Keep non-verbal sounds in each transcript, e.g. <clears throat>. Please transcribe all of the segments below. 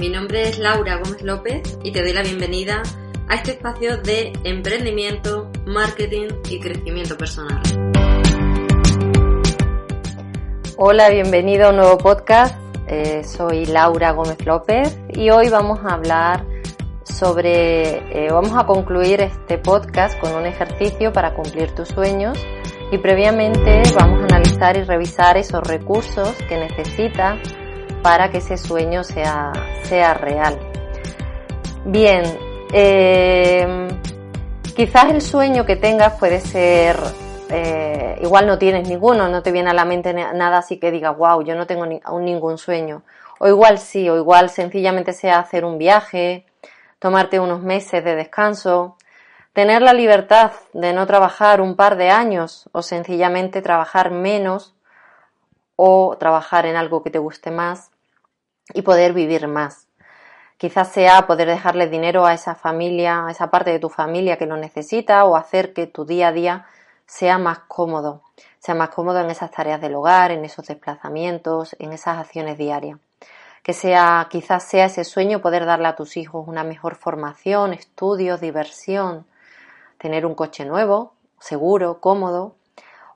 mi nombre es Laura Gómez López y te doy la bienvenida a este espacio de emprendimiento, marketing y crecimiento personal. Hola, bienvenido a un nuevo podcast. Eh, soy Laura Gómez López y hoy vamos a hablar sobre, eh, vamos a concluir este podcast con un ejercicio para cumplir tus sueños y previamente vamos a analizar y revisar esos recursos que necesitas para que ese sueño sea, sea real. Bien, eh, quizás el sueño que tengas puede ser, eh, igual no tienes ninguno, no te viene a la mente nada así que digas, wow, yo no tengo ningún sueño. O igual sí, o igual sencillamente sea hacer un viaje, tomarte unos meses de descanso, tener la libertad de no trabajar un par de años o sencillamente trabajar menos o trabajar en algo que te guste más y poder vivir más. Quizás sea poder dejarle dinero a esa familia, a esa parte de tu familia que lo necesita o hacer que tu día a día sea más cómodo, sea más cómodo en esas tareas del hogar, en esos desplazamientos, en esas acciones diarias. Que sea, quizás sea ese sueño poder darle a tus hijos una mejor formación, estudios, diversión, tener un coche nuevo, seguro, cómodo,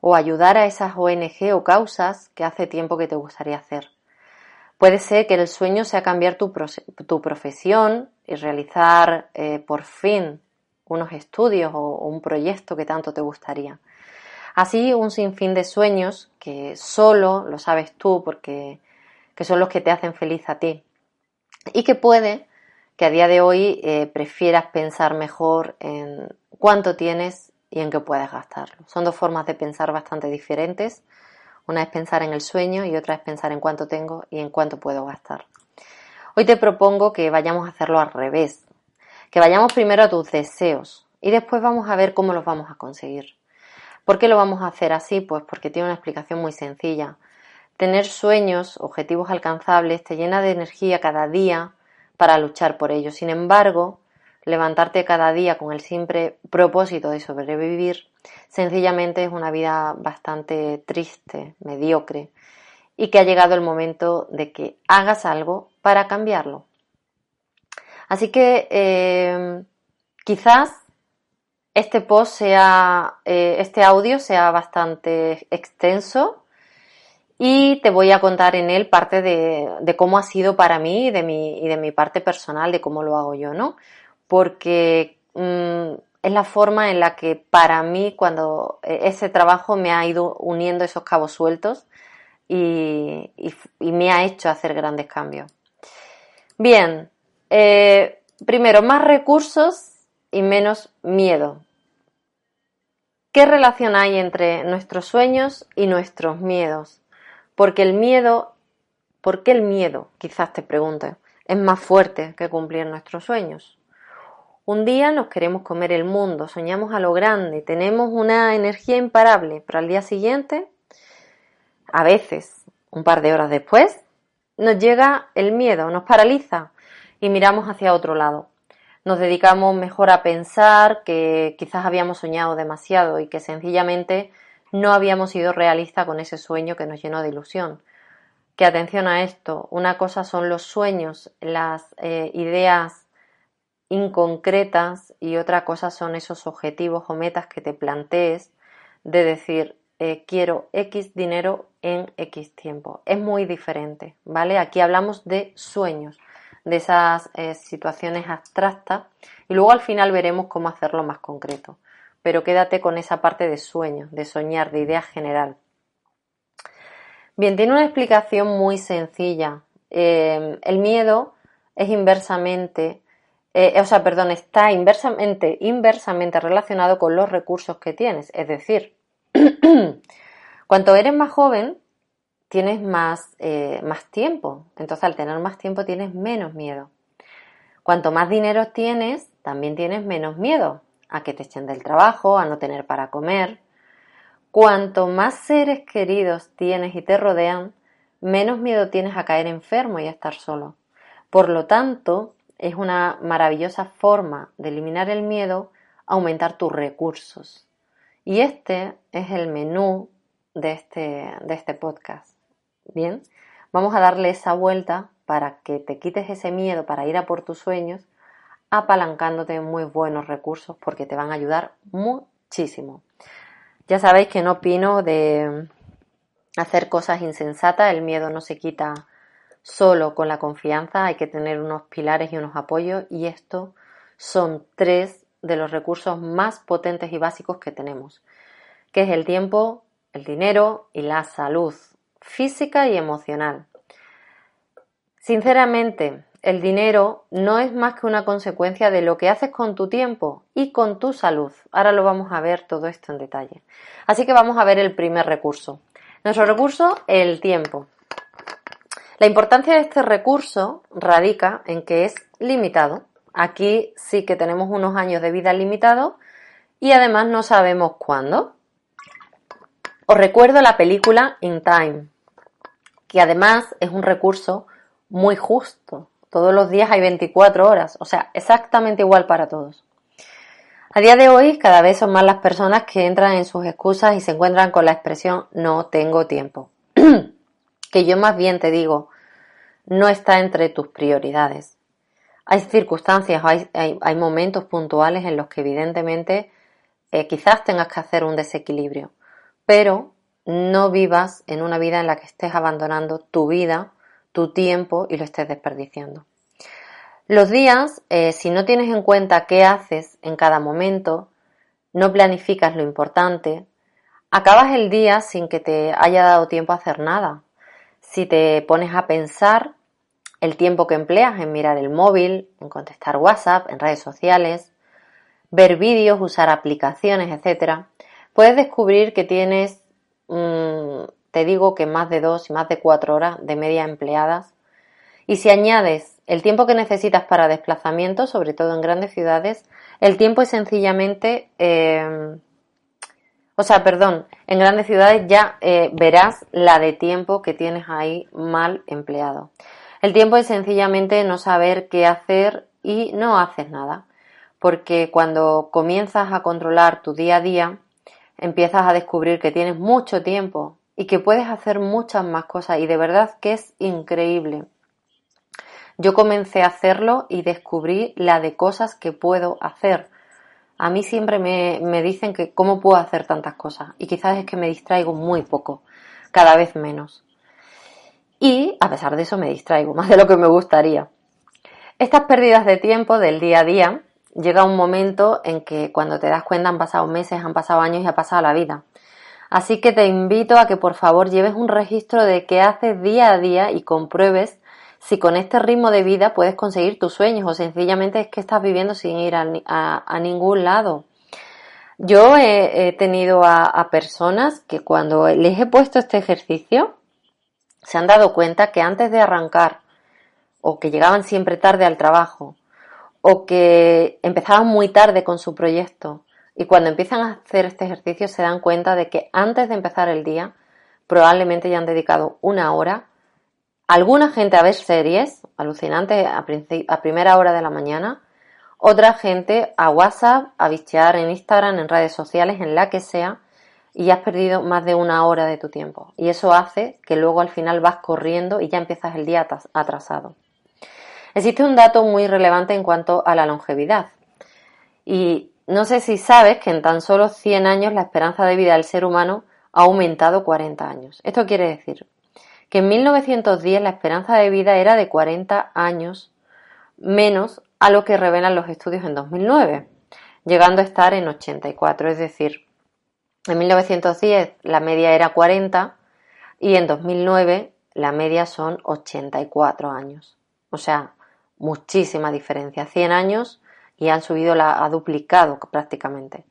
o ayudar a esas ONG o causas que hace tiempo que te gustaría hacer. Puede ser que el sueño sea cambiar tu, profesión y realizar eh, por fin unos estudios o, un proyecto que tanto te gustaría. Así un sinfín de sueños que solo lo sabes tú porque que son los que te hacen feliz a ti. Y que puede que a día de hoy eh, prefieras pensar mejor en cuánto tienes y en qué puedes gastarlo. Son dos formas de pensar bastante diferentes. Una es pensar en el sueño y otra es pensar en cuánto tengo y en cuánto puedo gastar. Hoy te propongo que vayamos a hacerlo al revés, que vayamos primero a tus deseos y después vamos a ver cómo los vamos a conseguir. ¿Por qué lo vamos a hacer así? Pues porque tiene una explicación muy sencilla. Tener sueños, objetivos alcanzables, te llena de energía cada día para luchar por ellos. Sin embargo, levantarte cada día con el simple propósito de sobrevivir, sencillamente es una vida bastante triste, mediocre, y que ha llegado el momento de que hagas algo para cambiarlo. Así que eh, quizás este post sea, eh, este audio sea bastante extenso y te voy a contar en él parte de, cómo ha sido para mí y de, mi, y de mi parte personal, de cómo lo hago yo, ¿no? Porque mm, es la forma en la que para mí, cuando e, ese trabajo me ha ido uniendo esos cabos sueltos y, me ha hecho hacer grandes cambios. Bien, eh, primero, más recursos y menos miedo. ¿Qué relación hay entre nuestros sueños y nuestros miedos? Porque el miedo, ¿por qué el miedo? Quizás te pregunte, es más fuerte que cumplir nuestros sueños. Un día nos queremos comer el mundo, soñamos a lo grande, tenemos una energía imparable, pero al día siguiente, a veces, un par de horas después, nos llega el miedo, nos paraliza y miramos hacia otro lado. Nos dedicamos mejor a pensar que quizás habíamos soñado demasiado y que sencillamente no habíamos sido realistas con ese sueño que nos llenó de ilusión. Que atención a esto, una cosa son los sueños, las eh, ideas inconcretas y otra cosa son esos objetivos o metas que te plantees de decir eh, quiero X dinero en X tiempo. Es muy diferente, ¿vale? Aquí hablamos de sueños, de esas eh, situaciones abstractas y luego al final veremos cómo hacerlo más concreto pero quédate con esa parte de sueño, de soñar, de idea general. Bien, tiene una explicación muy sencilla. Eh, el miedo es inversamente, eh, o sea, perdón, está inversamente, inversamente relacionado con los recursos que tienes. Es decir, <clears throat> cuanto eres más joven, tienes más, eh, más tiempo. Entonces, al tener más tiempo, tienes menos miedo. Cuanto más dinero tienes, también tienes menos miedo a que te echen del trabajo, a no tener para comer. Cuanto más seres queridos tienes y te rodean, menos miedo tienes a caer enfermo y a estar solo. Por lo tanto, es una maravillosa forma de eliminar el miedo aumentar tus recursos. Y este es el menú de este, de este podcast. Bien, vamos a darle esa vuelta para que te quites ese miedo para ir a por tus sueños, apalancándote en muy buenos recursos porque te van a ayudar muchísimo. Ya sabéis que no opino de hacer cosas insensatas, el miedo no se quita solo con la confianza, hay que tener unos pilares y unos apoyos y esto son tres de los recursos más potentes y básicos que tenemos, que es el tiempo, el dinero y la salud física y emocional. Sinceramente, el dinero no es más que una consecuencia de lo que haces con tu tiempo y con tu salud. Ahora lo vamos a ver todo esto en detalle. Así que vamos a ver el primer recurso. Nuestro recurso, el tiempo. La importancia de este recurso radica en que es limitado. Aquí sí que tenemos unos años de vida limitados y además no sabemos cuándo. Os recuerdo la película In Time, que además es un recurso muy justo. Todos los días hay 24 horas, o sea, exactamente igual para todos. A día de hoy, cada vez son más las personas que entran en sus excusas y se encuentran con la expresión no tengo tiempo. <clears throat> que yo más bien te digo, no está entre tus prioridades. Hay circunstancias, hay, hay, momentos puntuales en los que evidentemente eh, quizás tengas que hacer un desequilibrio, pero no vivas en una vida en la que estés abandonando tu vida tu tiempo y lo estés desperdiciando. Los días, eh, si no tienes en cuenta qué haces en cada momento, no planificas lo importante, acabas el día sin que te haya dado tiempo a hacer nada. Si te pones a pensar el tiempo que empleas en mirar el móvil, en contestar WhatsApp, en redes sociales, ver vídeos, usar aplicaciones, etc., puedes descubrir que tienes mm, te digo que más de dos y más de cuatro horas de media empleadas. Y si añades el tiempo que necesitas para desplazamiento, sobre todo en grandes ciudades, el tiempo es sencillamente, eh, o sea, perdón, en grandes ciudades ya eh, verás la de tiempo que tienes ahí mal empleado. El tiempo es sencillamente no saber qué hacer y no haces nada, porque cuando comienzas a controlar tu día a día, empiezas a descubrir que tienes mucho tiempo y que puedes hacer muchas más cosas y de verdad que es increíble. Yo comencé a hacerlo y descubrí la de cosas que puedo hacer. A mí siempre me, me dicen que cómo puedo hacer tantas cosas y quizás es que me distraigo muy poco, cada vez menos. Y a pesar de eso me distraigo <laughs> más de lo que me gustaría. Estas pérdidas de tiempo del día a día llega un momento en que cuando te das cuenta han pasado meses, han pasado años y ha pasado la vida. Así que te invito a que por favor lleves un registro de qué haces día a día y compruebes si con este ritmo de vida puedes conseguir tus sueños o sencillamente es que estás viviendo sin ir a, ningún lado. Yo he, tenido a, personas que cuando les he puesto este ejercicio se han dado cuenta que antes de arrancar o que llegaban siempre tarde al trabajo o que empezaban muy tarde con su proyecto y cuando empiezan a hacer este ejercicio se dan cuenta de que antes de empezar el día probablemente ya han dedicado una hora, alguna gente a ver series, alucinantes a, a primera hora de la mañana, otra gente a WhatsApp, a bichear en Instagram, en redes sociales, en la que sea, y has perdido más de una hora de tu tiempo. Y eso hace que luego al final vas corriendo y ya empiezas el día atrasado. Existe un dato muy relevante en cuanto a la longevidad. Y no sé si sabes que en tan solo 100 años la esperanza de vida del ser humano ha aumentado 40 años. Esto quiere decir que en 1910 la esperanza de vida era de 40 años menos a lo que revelan los estudios en 2009, llegando a estar en 84. Es decir, en 1910 la media era 40 y en 2009 la media son 84 años. O sea, muchísima diferencia. 100 años y han subido, la, ha duplicado prácticamente.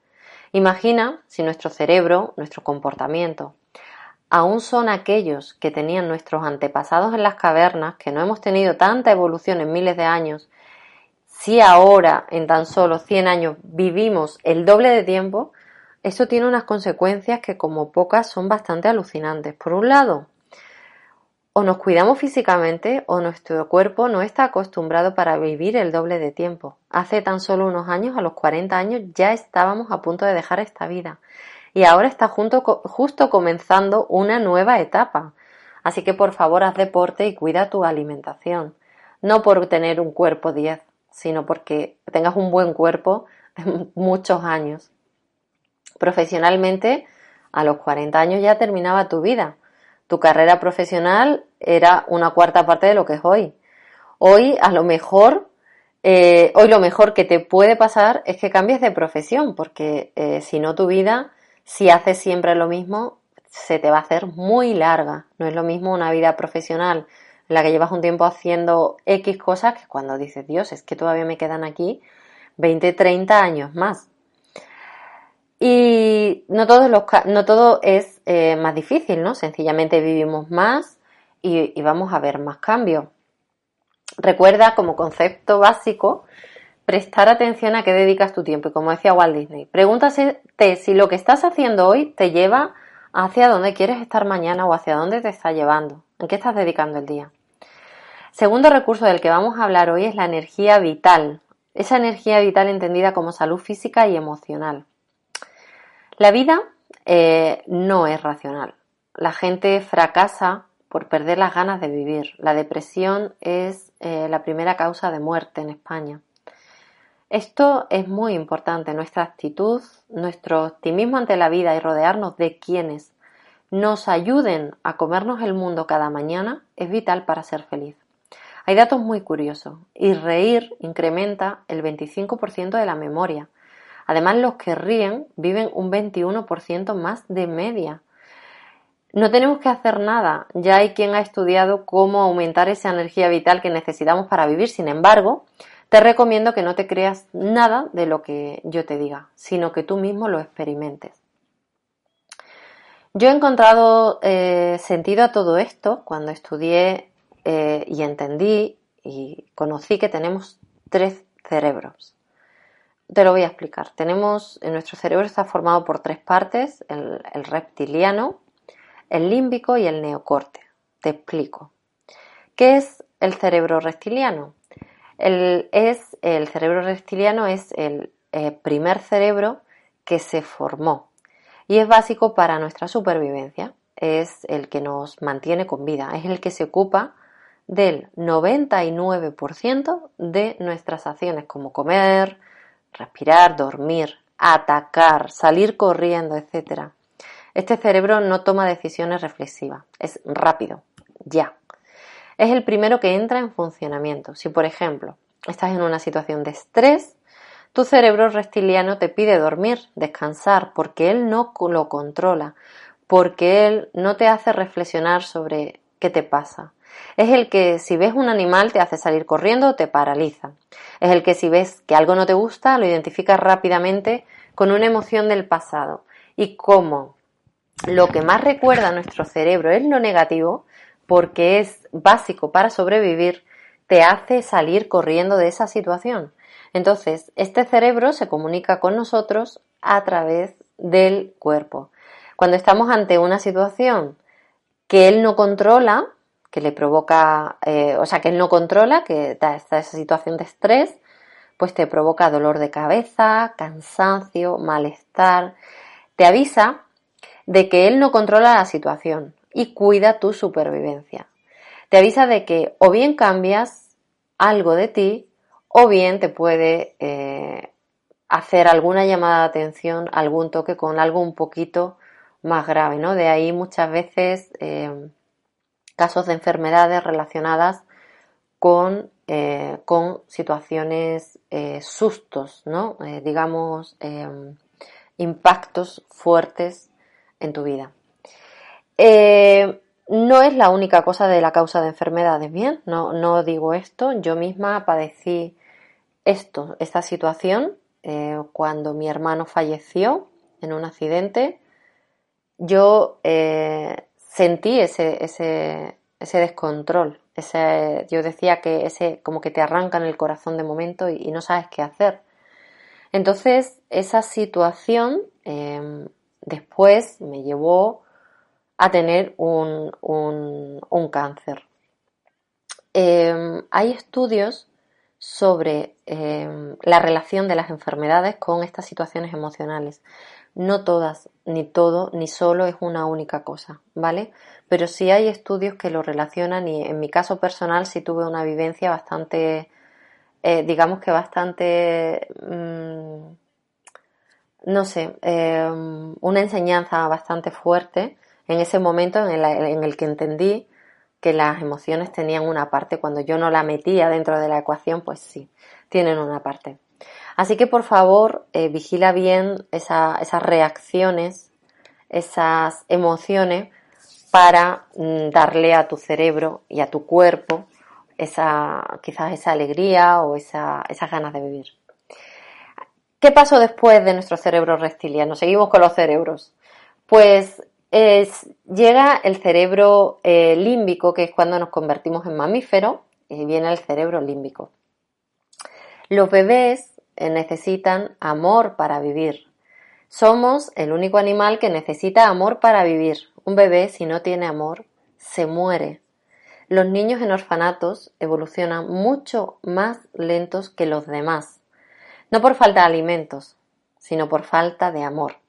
Imagina si nuestro cerebro, nuestro comportamiento, aún son aquellos que tenían nuestros antepasados en las cavernas, que no hemos tenido tanta evolución en miles de años, si ahora en tan solo 100 años vivimos el doble de tiempo, eso tiene unas consecuencias que como pocas son bastante alucinantes. Por un lado, o nos cuidamos físicamente o nuestro cuerpo no está acostumbrado para vivir el doble de tiempo. Hace tan solo unos años, a los 40 años, ya estábamos a punto de dejar esta vida. Y ahora está justo comenzando una nueva etapa. Así que por favor haz deporte y cuida tu alimentación. No por tener un cuerpo 10, sino porque tengas un buen cuerpo <laughs> muchos años. Profesionalmente, a los 40 años ya terminaba tu vida. Tu carrera profesional era una cuarta parte de lo que es hoy. Hoy, a lo mejor, eh, hoy lo mejor que te puede pasar es que cambies de profesión, porque eh, si no tu vida, si haces siempre lo mismo, se te va a hacer muy larga. No es lo mismo una vida profesional en la que llevas un tiempo haciendo X cosas que cuando dices, Dios, es que todavía me quedan aquí 20, 30 años más. Y no, todos los, no todo es eh, más difícil, ¿no? Sencillamente vivimos más y, vamos a ver más cambios. Recuerda como concepto básico prestar atención a qué dedicas tu tiempo. Y como decía Walt Disney, pregúntate si lo que estás haciendo hoy te lleva hacia dónde quieres estar mañana o hacia dónde te está llevando. ¿En qué estás dedicando el día? Segundo recurso del que vamos a hablar hoy es la energía vital. Esa energía vital entendida como salud física y emocional. La vida eh, no es racional. La gente fracasa por perder las ganas de vivir. La depresión es eh, la primera causa de muerte en España. Esto es muy importante, nuestra actitud, nuestro optimismo ante la vida y rodearnos de quienes nos ayuden a comernos el mundo cada mañana es vital para ser feliz. Hay datos muy curiosos y reír incrementa el 25% de la memoria, Además, los que ríen viven un 21% más de media. No tenemos que hacer nada, ya hay quien ha estudiado cómo aumentar esa energía vital que necesitamos para vivir. Sin embargo, te recomiendo que no te creas nada de lo que yo te diga, sino que tú mismo lo experimentes. Yo he encontrado eh, sentido a todo esto cuando estudié eh, y entendí y conocí que tenemos tres cerebros. Te lo voy a explicar. Tenemos, en nuestro cerebro está formado por tres partes, el, reptiliano, el límbico y el neocorte. Te explico. ¿Qué es el cerebro reptiliano? El, es, el cerebro reptiliano es el eh, primer cerebro que se formó y es básico para nuestra supervivencia. Es el que nos mantiene con vida, es el que se ocupa del 99% de nuestras acciones como comer, respirar, dormir, atacar, salir corriendo, etc. Este cerebro no toma decisiones reflexivas, es rápido, ya. Es el primero que entra en funcionamiento. Si, por ejemplo, estás en una situación de estrés, tu cerebro reptiliano te pide dormir, descansar, porque él no lo controla, porque él no te hace reflexionar sobre qué te pasa. Es el que si ves un animal te hace salir corriendo, te paraliza. Es el que si ves que algo no te gusta, lo identificas rápidamente con una emoción del pasado. Y como lo que más recuerda a nuestro cerebro es lo negativo, porque es básico para sobrevivir, te hace salir corriendo de esa situación. Entonces, este cerebro se comunica con nosotros a través del cuerpo. Cuando estamos ante una situación que él no controla, que le provoca, eh, o sea, que él no controla, que está esa situación de estrés, pues te provoca dolor de cabeza, cansancio, malestar, te avisa de que él no controla la situación y cuida tu supervivencia. Te avisa de que o bien cambias algo de ti o bien te puede eh, hacer alguna llamada de atención, algún toque con algo un poquito más grave, ¿no? De ahí muchas veces eh, casos de enfermedades relacionadas con, eh, situaciones, sustos, ¿no? Digamos, impactos fuertes en tu vida. No es la única cosa de la causa de enfermedades, bien, no, no digo esto, yo misma padecí esto, esta situación, cuando mi hermano falleció en un accidente, yo sentí ese, ese, ese descontrol. Ese, yo decía que ese como que te arranca en el corazón de momento y, no sabes qué hacer. Entonces, esa situación em, después me llevó a tener un, un, cáncer. Em, hay estudios sobre eh, la relación de las enfermedades con estas situaciones emocionales. No todas, ni todo, ni solo es una única cosa, ¿vale? Pero sí hay estudios que lo relacionan y en mi caso personal sí tuve una vivencia bastante, eh, digamos que bastante, mm, no sé, eh, una enseñanza bastante fuerte en ese momento en el, que entendí que las emociones tenían una parte. Cuando yo no la metía dentro de la ecuación, pues sí, tienen una parte. Así que por favor, eh, vigila bien esas reacciones, esas emociones para mm, darle a tu cerebro y a tu cuerpo esa, quizás esa alegría o esa, esas ganas de vivir. ¿Qué pasó después de nuestro cerebro reptiliano? Seguimos con los cerebros. Pues llega el cerebro eh, límbico, que es cuando nos convertimos en mamífero, y viene el cerebro límbico. Los bebés eh, necesitan amor para vivir. Somos el único animal que necesita amor para vivir. Un bebé, si no tiene amor, se muere. Los niños en orfanatos evolucionan mucho más lentos que los demás. No por falta de alimentos, sino por falta de amor.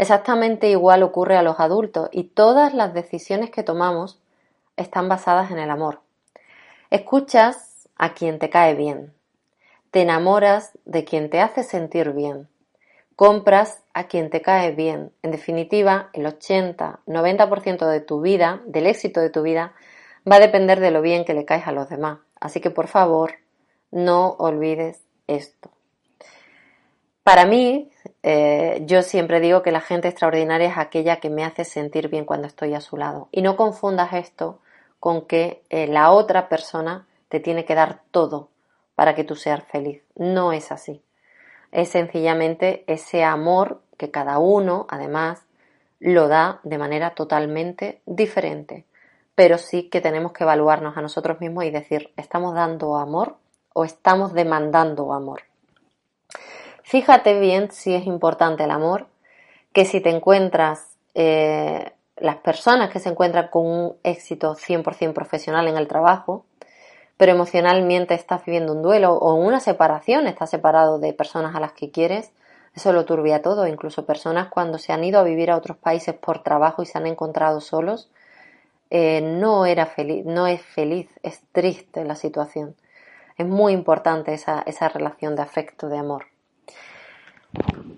Exactamente igual ocurre a los adultos y todas las decisiones que tomamos están basadas en el amor. Escuchas a quien te cae bien. Te enamoras de quien te hace sentir bien. Compras a quien te cae bien. En definitiva, el 80-90% de tu vida, del éxito de tu vida, va a depender de lo bien que le caes a los demás. Así que por favor, no olvides esto. Para mí, eh, yo siempre digo que la gente extraordinaria es aquella que me hace sentir bien cuando estoy a su lado. Y no confundas esto con que eh, la otra persona te tiene que dar todo para que tú seas feliz. No es así. Es sencillamente ese amor que cada uno, además, lo da de manera totalmente diferente. Pero sí que tenemos que evaluarnos a nosotros mismos y decir, ¿estamos dando amor o estamos demandando amor? Fíjate bien si es importante el amor, que si te encuentras, eh, las personas que se encuentran con un éxito 100% profesional en el trabajo, pero emocionalmente estás viviendo un duelo o una separación, estás separado de personas a las que quieres, eso lo turbia todo. Incluso personas cuando se han ido a vivir a otros países por trabajo y se han encontrado solos, eh, no era feliz, no es feliz, es triste la situación. Es muy importante esa, esa relación de afecto, de amor.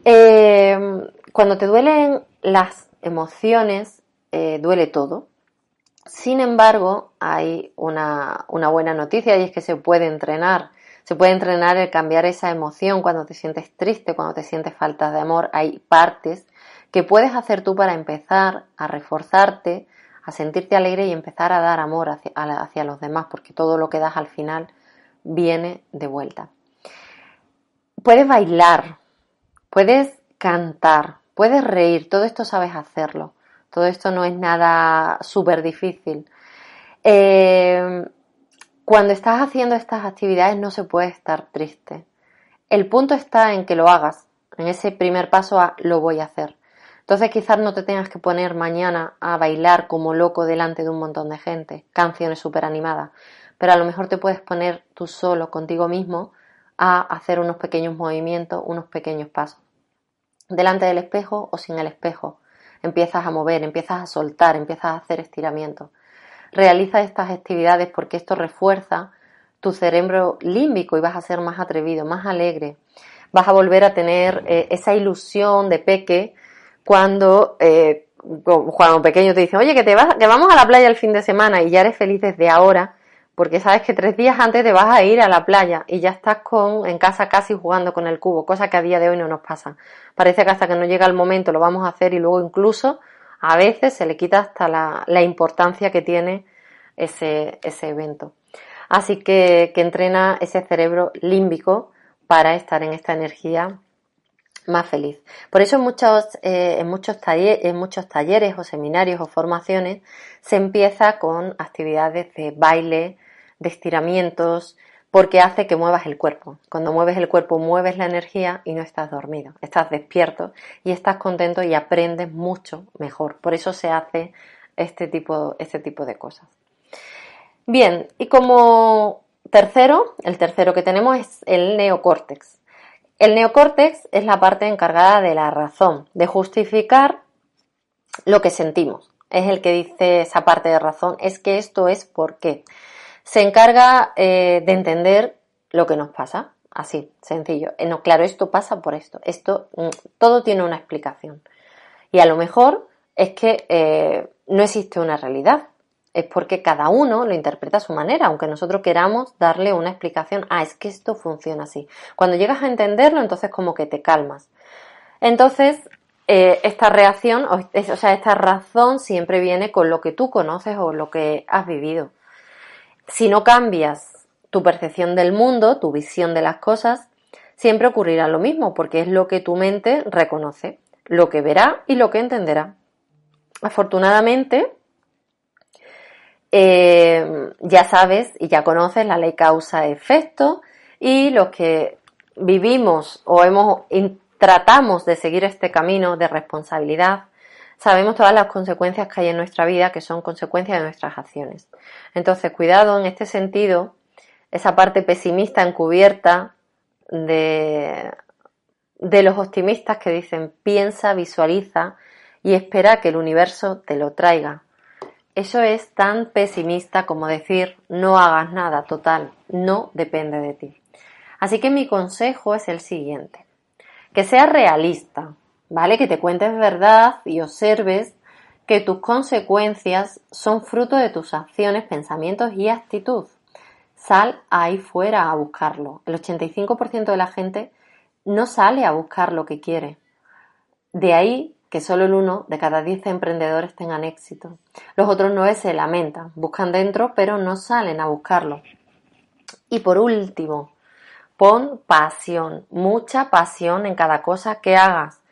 Eh, cuando te duelen las emociones, eh, duele todo. Sin embargo, hay una, una, buena noticia y es que se puede entrenar. Se puede entrenar el cambiar esa emoción cuando te sientes triste, cuando te sientes falta de amor. Hay partes que puedes hacer tú para empezar a reforzarte, a sentirte alegre y empezar a dar amor hacia los demás, porque todo lo que das al final viene de vuelta. Puedes bailar, Puedes cantar, puedes reír, todo esto sabes hacerlo. Todo esto no es nada súper difícil. Eh, cuando estás haciendo estas actividades no se puede estar triste. El punto está en que lo hagas, en ese primer paso a lo voy a hacer. Entonces quizás no te tengas que poner mañana a bailar como loco delante de un montón de gente, canciones súper animadas, pero a lo mejor te puedes poner tú solo contigo mismo a hacer unos pequeños movimientos, unos pequeños pasos delante del espejo o sin el espejo. Empiezas a mover, empiezas a soltar, empiezas a hacer estiramientos. Realiza estas actividades porque esto refuerza tu cerebro límbico y vas a ser más atrevido, más alegre. Vas a volver a tener eh, esa ilusión de peque cuando, eh, cuando pequeño te dicen, oye, que, te vas, que vamos a la playa el fin de semana y ya eres feliz desde ahora porque sabes que tres días antes te vas a ir a la playa y ya estás con, en casa casi jugando con el cubo, cosa que a día de hoy no nos pasa. Parece que hasta que no llega el momento lo vamos a hacer y luego incluso a veces se le quita hasta la, importancia que tiene ese, ese evento. Así que, que entrena ese cerebro límbico para estar en esta energía más feliz. Por eso en muchos, eh, en, muchos en muchos talleres o seminarios o formaciones se empieza con actividades de baile, de estiramientos, porque hace que muevas el cuerpo. Cuando mueves el cuerpo mueves la energía y no estás dormido, estás despierto y estás contento y aprendes mucho mejor. Por eso se hace este tipo, este tipo de cosas. Bien, y como tercero, el tercero que tenemos es el neocórtex. El neocórtex es la parte encargada de la razón, de justificar lo que sentimos. Es el que dice esa parte de razón, es que esto es por qué. Se encarga eh, de entender lo que nos pasa, así, sencillo. Eh, claro, esto pasa por esto. Esto, mm, todo tiene una explicación. Y a lo mejor es que eh, no existe una realidad. Es porque cada uno lo interpreta a su manera, aunque nosotros queramos darle una explicación. Ah, es que esto funciona así. Cuando llegas a entenderlo, entonces como que te calmas. Entonces, eh, esta reacción, o, o sea, esta razón siempre viene con lo que tú conoces o lo que has vivido. Si no cambias tu percepción del mundo, tu visión de las cosas, siempre ocurrirá lo mismo, porque es lo que tu mente reconoce, lo que verá y lo que entenderá. Afortunadamente, eh, ya sabes y ya conoces la ley causa-efecto y los que vivimos o hemos tratamos de seguir este camino de responsabilidad, sabemos todas las consecuencias que hay en nuestra vida que son consecuencias de nuestras acciones. Entonces, cuidado en este sentido esa parte pesimista encubierta de, de los optimistas que dicen piensa, visualiza y espera que el universo te lo traiga. Eso es tan pesimista como decir no hagas nada, total, no depende de ti. Así que mi consejo es el siguiente, que seas realista, ¿vale? Que te cuentes verdad y observes que tus consecuencias son fruto de tus acciones, pensamientos y actitud. Sal ahí fuera a buscarlo. El 85% de la gente no sale a buscar lo que quiere. De ahí que solo el uno de cada 10 emprendedores tengan éxito. Los otros nueve se lamentan, buscan dentro, pero no salen a buscarlo. Y por último, pon pasión, mucha pasión en cada cosa que hagas,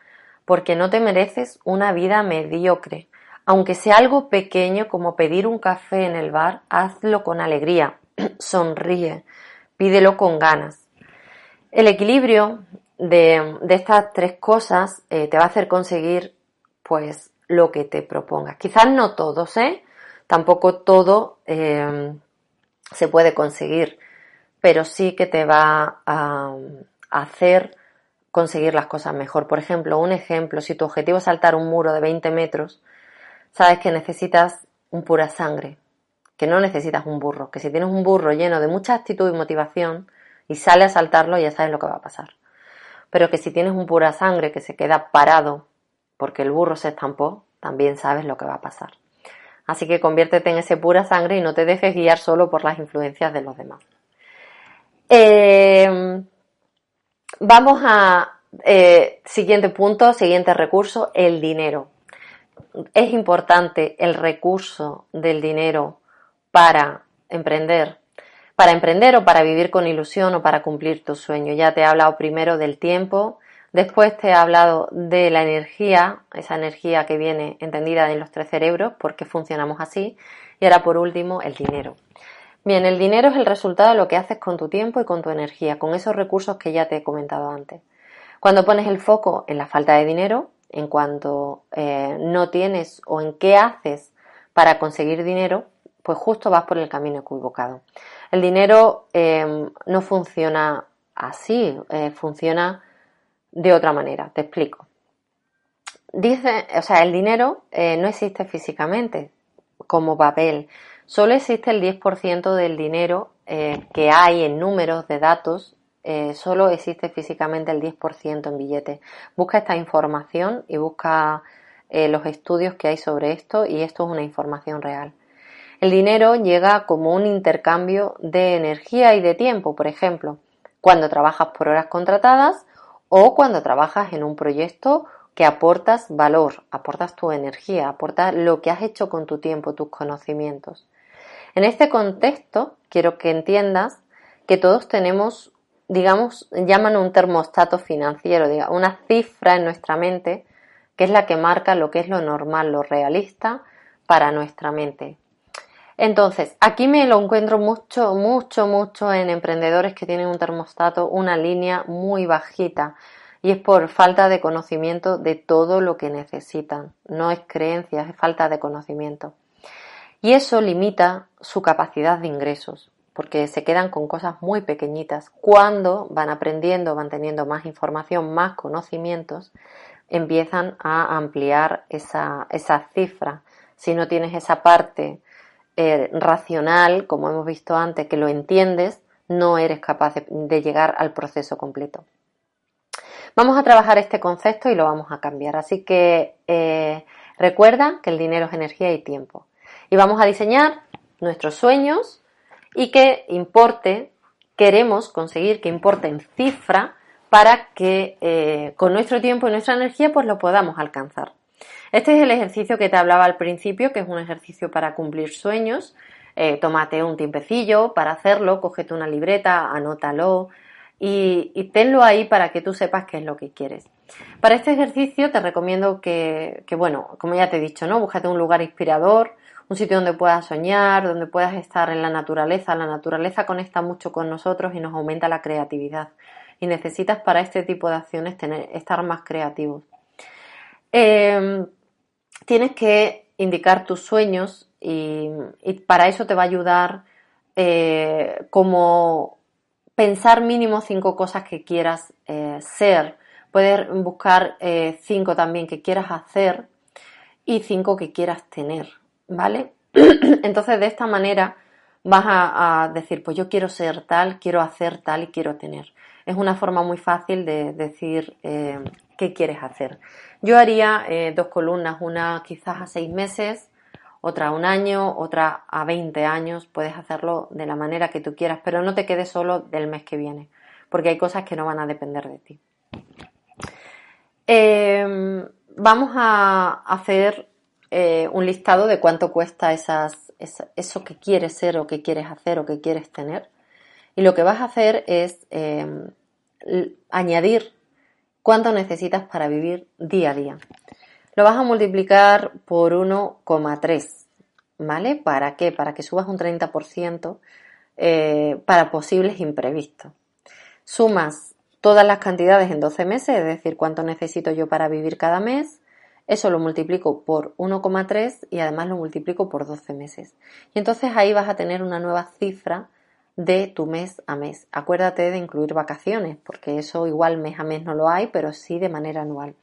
porque no te mereces una vida mediocre. Aunque sea algo pequeño como pedir un café en el bar, hazlo con alegría <clears throat> sonríe, pídelo con ganas. El equilibrio de, estas tres cosas eh, te va a hacer conseguir pues lo que te propongas. Quizás no todos, ¿eh? Tampoco todo eh, se puede conseguir, pero sí que te va a, a hacer conseguir las cosas mejor. Por ejemplo, un ejemplo, si tu objetivo es saltar un muro de 20 metros, sabes que necesitas un pura sangre, que no necesitas un burro, que si tienes un burro lleno de mucha actitud y motivación y sale a saltarlo ya sabes lo que va a pasar. Pero que si tienes un pura sangre que se queda parado porque el burro se estampó, también sabes lo que va a pasar. Así que conviértete en ese pura sangre y no te dejes guiar solo por las influencias de los demás. Eh, vamos a eh, siguiente punto, siguiente recurso, el dinero. Es importante el recurso del dinero para emprender, para emprender o para vivir con ilusión o para cumplir tu sueño. Ya te he hablado primero del tiempo, después te he hablado de la energía, esa energía que viene entendida en los tres cerebros, porque funcionamos así, y ahora por último el dinero. Bien, el dinero es el resultado de lo que haces con tu tiempo y con tu energía, con esos recursos que ya te he comentado antes. Cuando pones el foco en la falta de dinero, en cuanto eh, no tienes o en qué haces para conseguir dinero, pues justo vas por el camino equivocado. El dinero eh, no funciona así, eh, funciona de otra manera, te explico. Dice, o sea, el dinero eh, no existe físicamente como papel, solo existe el 10% del dinero que hay en números de datos, solo existe físicamente el 10% en billetes. Busca esta información y busca los estudios que hay sobre esto y esto es una información real. El dinero llega como un intercambio de energía y de tiempo, por ejemplo, cuando trabajas por horas contratadas o cuando trabajas en un proyecto que aportas valor, aportas tu energía, aportas lo que has hecho con tu tiempo, tus conocimientos. En este contexto, quiero que entiendas que todos tenemos, digamos, llaman un termostato financiero, una cifra en nuestra mente que es la que marca lo que es lo normal, lo realista para nuestra mente. Entonces, aquí me lo encuentro mucho, mucho, mucho en emprendedores que tienen un termostato, una línea muy bajita. Y es por falta de conocimiento de todo lo que necesitan. No es creencia, es falta de conocimiento. Y eso limita su capacidad de ingresos. porque se quedan con cosas muy pequeñitas. Cuando van aprendiendo, van teniendo más información, más conocimientos, empiezan a ampliar esa, esa cifra. Si no tienes esa parte eh, racional, como hemos visto antes, que lo entiendes, no eres capaz de, llegar al proceso completo. Vamos a trabajar este concepto y lo vamos a cambiar. Así que eh, recuerda que el dinero es energía y tiempo. Y vamos a diseñar nuestros sueños y que importe, queremos conseguir que importe en cifra para que eh, con nuestro tiempo y nuestra energía pues lo podamos alcanzar. Este es el ejercicio que te hablaba al principio, que es un ejercicio para cumplir sueños. Eh, tómate un tiempecillo para hacerlo, cógete una libreta, anótalo y, tenlo ahí para que tú sepas qué es lo que quieres. Para este ejercicio te recomiendo que, bueno, como ya te he dicho, ¿no? Búscate un lugar inspirador, un sitio donde puedas soñar, donde puedas estar en la naturaleza. La naturaleza conecta mucho con nosotros y nos aumenta la creatividad y necesitas para este tipo de acciones tener, estar más creativos. Em, tienes que indicar tus sueños y, para eso te va a ayudar eh, como pensar mínimo cinco cosas que quieras eh, ser. Puedes buscar eh, cinco también que quieras hacer y cinco que quieras tener, ¿vale? <clears throat> Entonces de esta manera vas a, decir, pues yo quiero ser tal, quiero hacer tal y quiero tener es una forma muy fácil de decir qué quieres hacer. Yo haría eh, dos columnas, una quizás a seis meses, otra a un año, otra a 20 años. Puedes hacerlo de la manera que tú quieras, pero no te quedes solo del mes que viene, porque hay cosas que no van a depender de ti. Em, vamos a hacer eh, un listado de cuánto cuesta esas, eso que quieres ser o que quieres hacer o que quieres tener. Y lo que vas a hacer es em, añadir cuánto necesitas para vivir día a día. Lo vas a multiplicar por 1,3, ¿vale? ¿Para qué? Para que subas un 30% eh, para posibles imprevistos. Sumas todas las cantidades en 12 meses, es decir, cuánto necesito yo para vivir cada mes. Eso lo multiplico por 1,3 y además lo multiplico por 12 meses. Y entonces ahí vas a tener una nueva cifra de tu mes a mes. Acuérdate de incluir vacaciones, porque eso igual mes a mes no lo hay, pero sí de manera anual.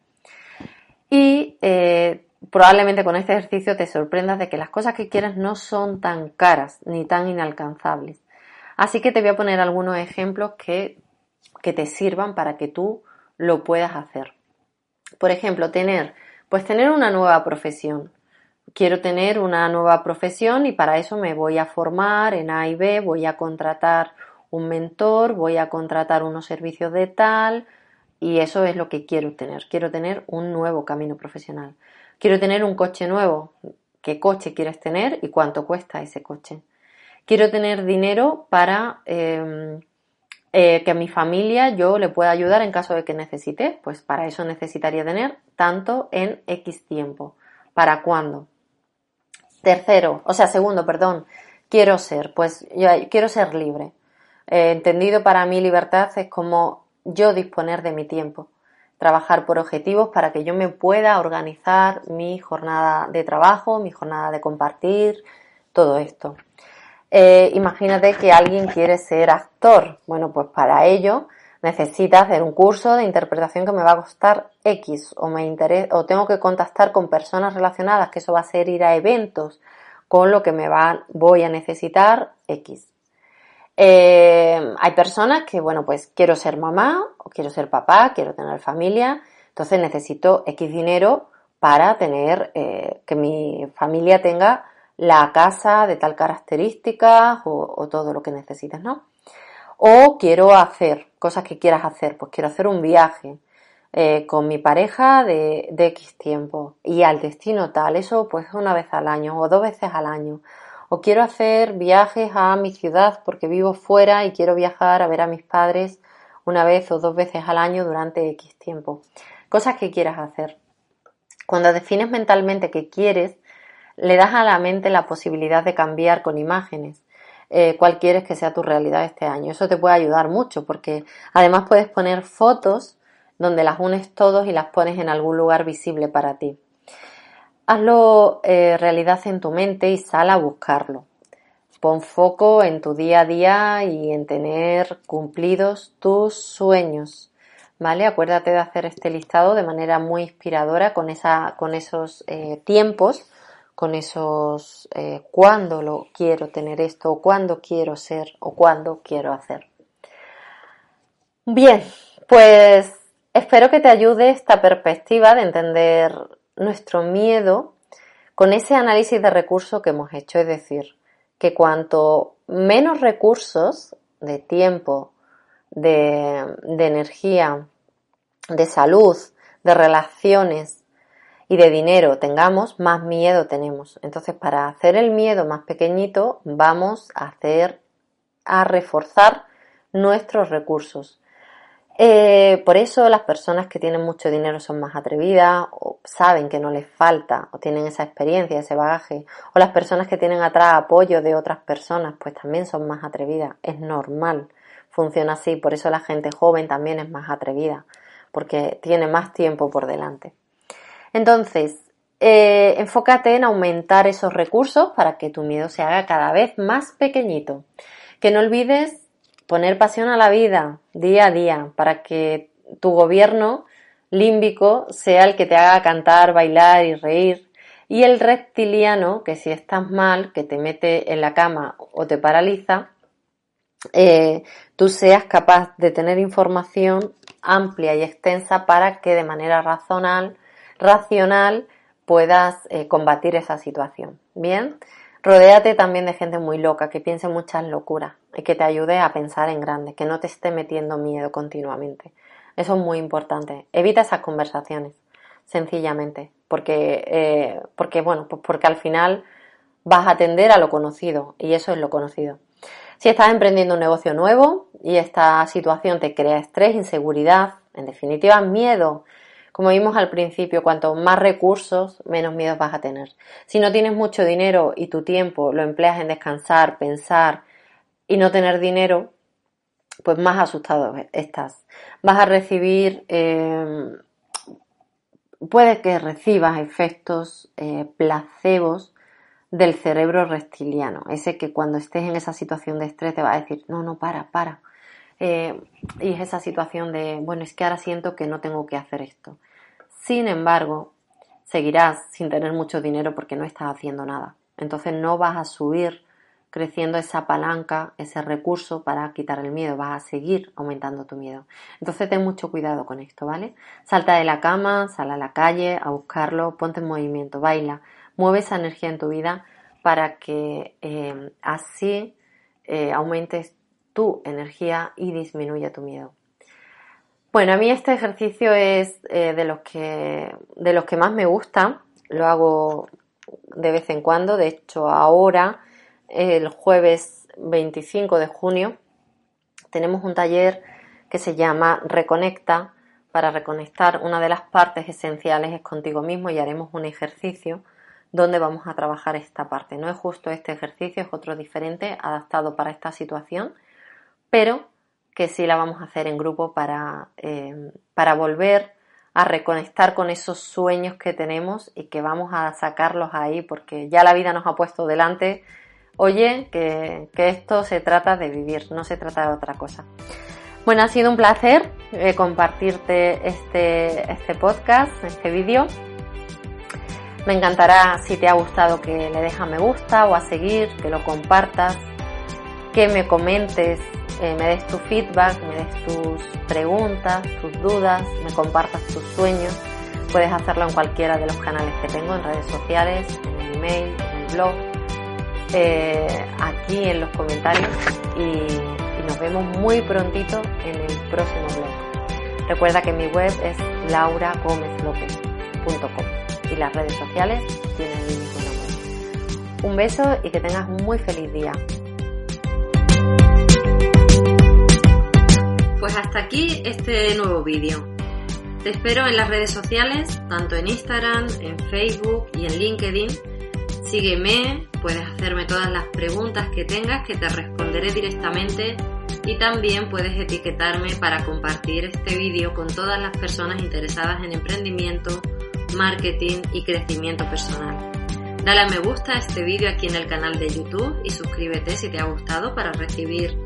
Y eh, probablemente con este ejercicio te sorprendas de que las cosas que quieres no son tan caras ni tan inalcanzables. Así que te voy a poner algunos ejemplos que, que te sirvan para que tú lo puedas hacer. Por ejemplo, tener, pues tener una nueva profesión quiero tener una nueva profesión y para eso me voy a formar en A y B, voy a contratar un mentor, voy a contratar unos servicios de tal y eso es lo que quiero tener. Quiero tener un nuevo camino profesional. Quiero tener un coche nuevo. ¿Qué coche quieres tener y cuánto cuesta ese coche? Quiero tener dinero para em, eh, que a mi familia yo le pueda ayudar en caso de que necesite. Pues para eso necesitaría tener tanto en X tiempo. ¿Para cuándo? Tercero, o sea, segundo, perdón, quiero ser, pues yo quiero ser libre. Eh, entendido para mí libertad es como yo disponer de mi tiempo, trabajar por objetivos para que yo me pueda organizar mi jornada de trabajo, mi jornada de compartir, todo esto. Eh, imagínate que alguien quiere ser actor. Bueno, pues para ello necesita hacer un curso de interpretación que me va a costar X o me o tengo que contactar con personas relacionadas, que eso va a ser ir a eventos, con lo que me va, voy a necesitar X. Eh, hay personas que, bueno, pues quiero ser mamá o quiero ser papá, quiero tener familia, entonces necesito X dinero para tener, eh, que mi familia tenga la casa de tal característica o, o todo lo que necesites, ¿no? O quiero hacer cosas que quieras hacer, pues quiero hacer un viaje eh, con mi pareja de, de X tiempo y al destino tal, eso pues una vez al año o dos veces al año. O quiero hacer viajes a mi ciudad porque vivo fuera y quiero viajar a ver a mis padres una vez o dos veces al año durante X tiempo. Cosas que quieras hacer. Cuando defines mentalmente qué quieres, le das a la mente la posibilidad de cambiar con imágenes eh, cuál quieres que sea tu realidad este año. Eso te puede ayudar mucho porque además puedes poner fotos donde las unes todos y las pones en algún lugar visible para ti. Hazlo eh, realidad en tu mente y sal a buscarlo. pon foco en tu día a día y en tener cumplidos tus sueños. ¿Vale? Acuérdate de hacer este listado de manera muy inspiradora con, esa, con esos eh, tiempos, con esos eh, cuándo lo quiero tener esto, o cuándo quiero ser, o cuándo quiero hacer. Bien, pues espero que te ayude esta perspectiva de entender nuestro miedo con ese análisis de recursos que hemos hecho, es decir, que cuanto menos recursos de tiempo, de, energía, de salud, de relaciones y de dinero tengamos, más miedo tenemos. Entonces, para hacer el miedo más pequeñito, vamos a hacer, a reforzar nuestros recursos. Eh, por eso las personas que tienen mucho dinero son más atrevidas o saben que no les falta o tienen esa experiencia, ese bagaje. O las personas que tienen atrás apoyo de otras personas pues también son más atrevidas. Es normal, funciona así. Por eso la gente joven también es más atrevida porque tiene más tiempo por delante. Entonces, eh, enfócate en aumentar esos recursos para que tu miedo se haga cada vez más pequeñito. Que no olvides poner pasión a la vida día a día para que tu gobierno límbico sea el que te haga cantar, bailar y reír y el reptiliano, que si estás mal, que te mete en la cama o te paraliza, eh, tú seas capaz de tener información amplia y extensa para que de manera racional, racional puedas eh, combatir esa situación. Bien, Rodéate también de gente muy loca, que piense muchas locuras y que te ayude a pensar en grande, que no te esté metiendo miedo continuamente. Eso es muy importante. Evita esas conversaciones, sencillamente, porque, eh, porque bueno, pues porque al final vas a atender a lo conocido y eso es lo conocido. Si estás emprendiendo un negocio nuevo y esta situación te crea estrés, inseguridad, en definitiva miedo, como vimos al principio, cuanto más recursos, menos miedos vas a tener. Si no tienes mucho dinero y tu tiempo lo empleas en descansar, pensar y no tener dinero, pues más asustado estás. Vas a recibir, eh, puede que recibas efectos eh, placebos del cerebro reptiliano, ese que cuando estés en esa situación de estrés te va a decir, no, no, para, para. Eh, y es esa situación de, bueno, es que ahora siento que no tengo que hacer esto. Sin embargo, seguirás sin tener mucho dinero porque no estás haciendo nada. Entonces no vas a subir creciendo esa palanca, ese recurso para quitar el miedo, vas a seguir aumentando tu miedo. Entonces ten mucho cuidado con esto, ¿vale? Salta de la cama, sal a la calle a buscarlo, ponte en movimiento, baila, mueve esa energía en tu vida para que eh, así eh, aumentes tu energía y disminuya tu miedo. Bueno, a mí este ejercicio es eh, de, los que, de los que más me gusta. Lo hago de vez en cuando. De hecho, ahora, el jueves 25 de junio, tenemos un taller que se llama Reconecta. Para reconectar, una de las partes esenciales es contigo mismo y haremos un ejercicio donde vamos a trabajar esta parte. No es justo este ejercicio, es otro diferente, adaptado para esta situación, pero que sí la vamos a hacer en grupo para, eh, para volver a reconectar con esos sueños que tenemos y que vamos a sacarlos ahí porque ya la vida nos ha puesto delante. Oye, que, esto se trata de vivir, no se trata de otra cosa. Bueno, ha sido un placer eh, compartirte este, este podcast, este vídeo. Me encantará si te ha gustado que le dejes me gusta o a seguir, que lo compartas, que me comentes eh, me des tu feedback, me des tus preguntas, tus dudas, me compartas tus sueños. Puedes hacerlo en cualquiera de los canales que tengo, en redes sociales, en el email, en el blog, eh, aquí en los comentarios y, y nos vemos muy prontito en el próximo blog. Recuerda que mi web es lauragomezlopez.com y las redes sociales tienen el mismo nombre. Un beso y que tengas un muy feliz día. Pues hasta aquí este nuevo vídeo. Te espero en las redes sociales, tanto en Instagram, en Facebook y en LinkedIn. Sígueme, puedes hacerme todas las preguntas que tengas que te responderé directamente y también puedes etiquetarme para compartir este vídeo con todas las personas interesadas en emprendimiento, marketing y crecimiento personal. Dale a me gusta a este vídeo aquí en el canal de YouTube y suscríbete si te ha gustado para recibir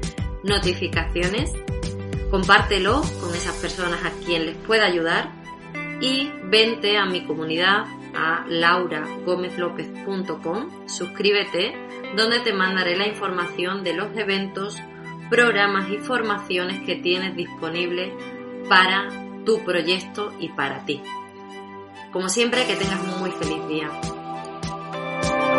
notificaciones. Compártelo con esas personas a quien les pueda ayudar y vente a mi comunidad a lauragomezlopez.com, suscríbete, donde te mandaré la información de los eventos, programas y formaciones que tienes disponibles para tu proyecto y para ti. Como siempre, que tengas un muy feliz día. Bye.